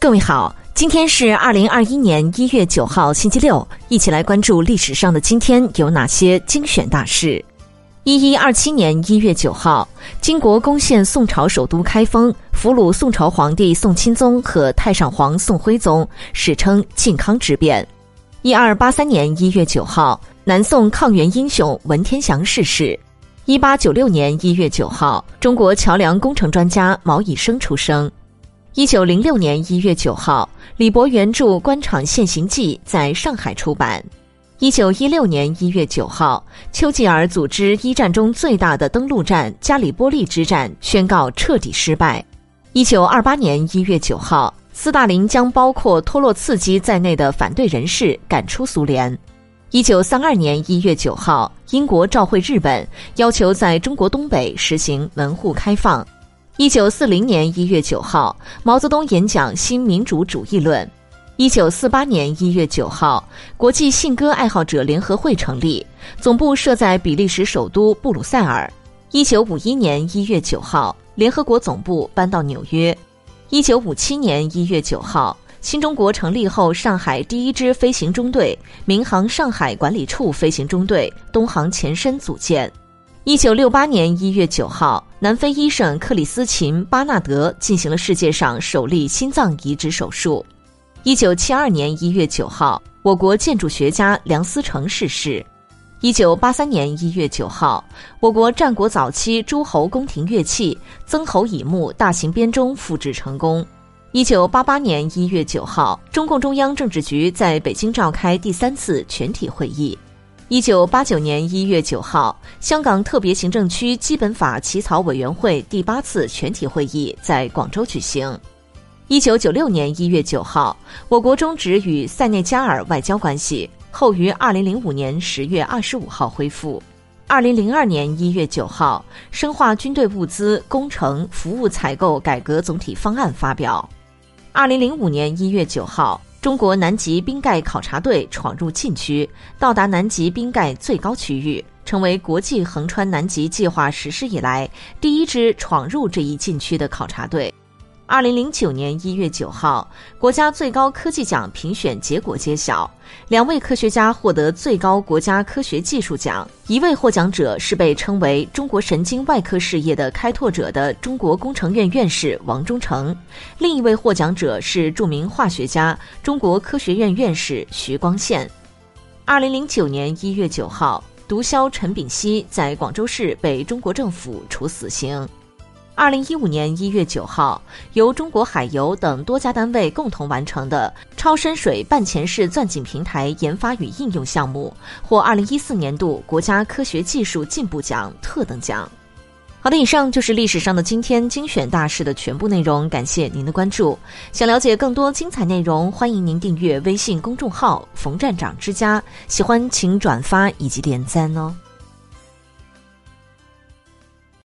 各位好，今天是二零二一年一月九号，星期六，一起来关注历史上的今天有哪些精选大事。一一二七年一月九号，金国攻陷宋朝首都开封，俘虏宋朝皇帝宋钦宗和太上皇宋徽宗，史称靖康之变。一二八三年一月九号，南宋抗元英雄文天祥逝世。一八九六年一月九号，中国桥梁工程专家毛以升出生。一九零六年一月九号，李博原著《官场现形记》在上海出版。一九一六年一月九号，丘吉尔组织一战中最大的登陆战——加里波利之战，宣告彻底失败。一九二八年一月九号，斯大林将包括托洛茨基在内的反对人士赶出苏联。一九三二年一月九号，英国召会日本，要求在中国东北实行门户开放。一九四零年一月九号，毛泽东演讲新民主主义论。一九四八年一月九号，国际信鸽爱好者联合会成立，总部设在比利时首都布鲁塞尔。一九五一年一月九号，联合国总部搬到纽约。一九五七年一月九号，新中国成立后，上海第一支飞行中队——民航上海管理处飞行中队东航前身组建。一九六八年一月九号，南非医生克里斯琴·巴纳德进行了世界上首例心脏移植手术。一九七二年一月九号，我国建筑学家梁思成逝世。一九八三年一月九号，我国战国早期诸侯宫廷乐器曾侯乙墓大型编钟复制成功。一九八八年一月九号，中共中央政治局在北京召开第三次全体会议。一九八九年一月九号，香港特别行政区基本法起草委员会第八次全体会议在广州举行。一九九六年一月九号，我国终止与塞内加尔外交关系，后于二零零五年十月二十五号恢复。二零零二年一月九号，深化军队物资、工程、服务采购改革总体方案发表。二零零五年一月九号。中国南极冰盖考察队闯入禁区，到达南极冰盖最高区域，成为国际横穿南极计划实施以来第一支闯入这一禁区的考察队。二零零九年一月九号，国家最高科技奖评选结果揭晓，两位科学家获得最高国家科学技术奖。一位获奖者是被称为中国神经外科事业的开拓者的中国工程院院士王忠诚，另一位获奖者是著名化学家、中国科学院院士徐光宪。二零零九年一月九号，毒枭陈炳希在广州市被中国政府处死刑。二零一五年一月九号，由中国海油等多家单位共同完成的超深水半潜式钻井平台研发与应用项目，获二零一四年度国家科学技术进步奖特等奖。好的，以上就是历史上的今天精选大事的全部内容，感谢您的关注。想了解更多精彩内容，欢迎您订阅微信公众号“冯站长之家”，喜欢请转发以及点赞哦。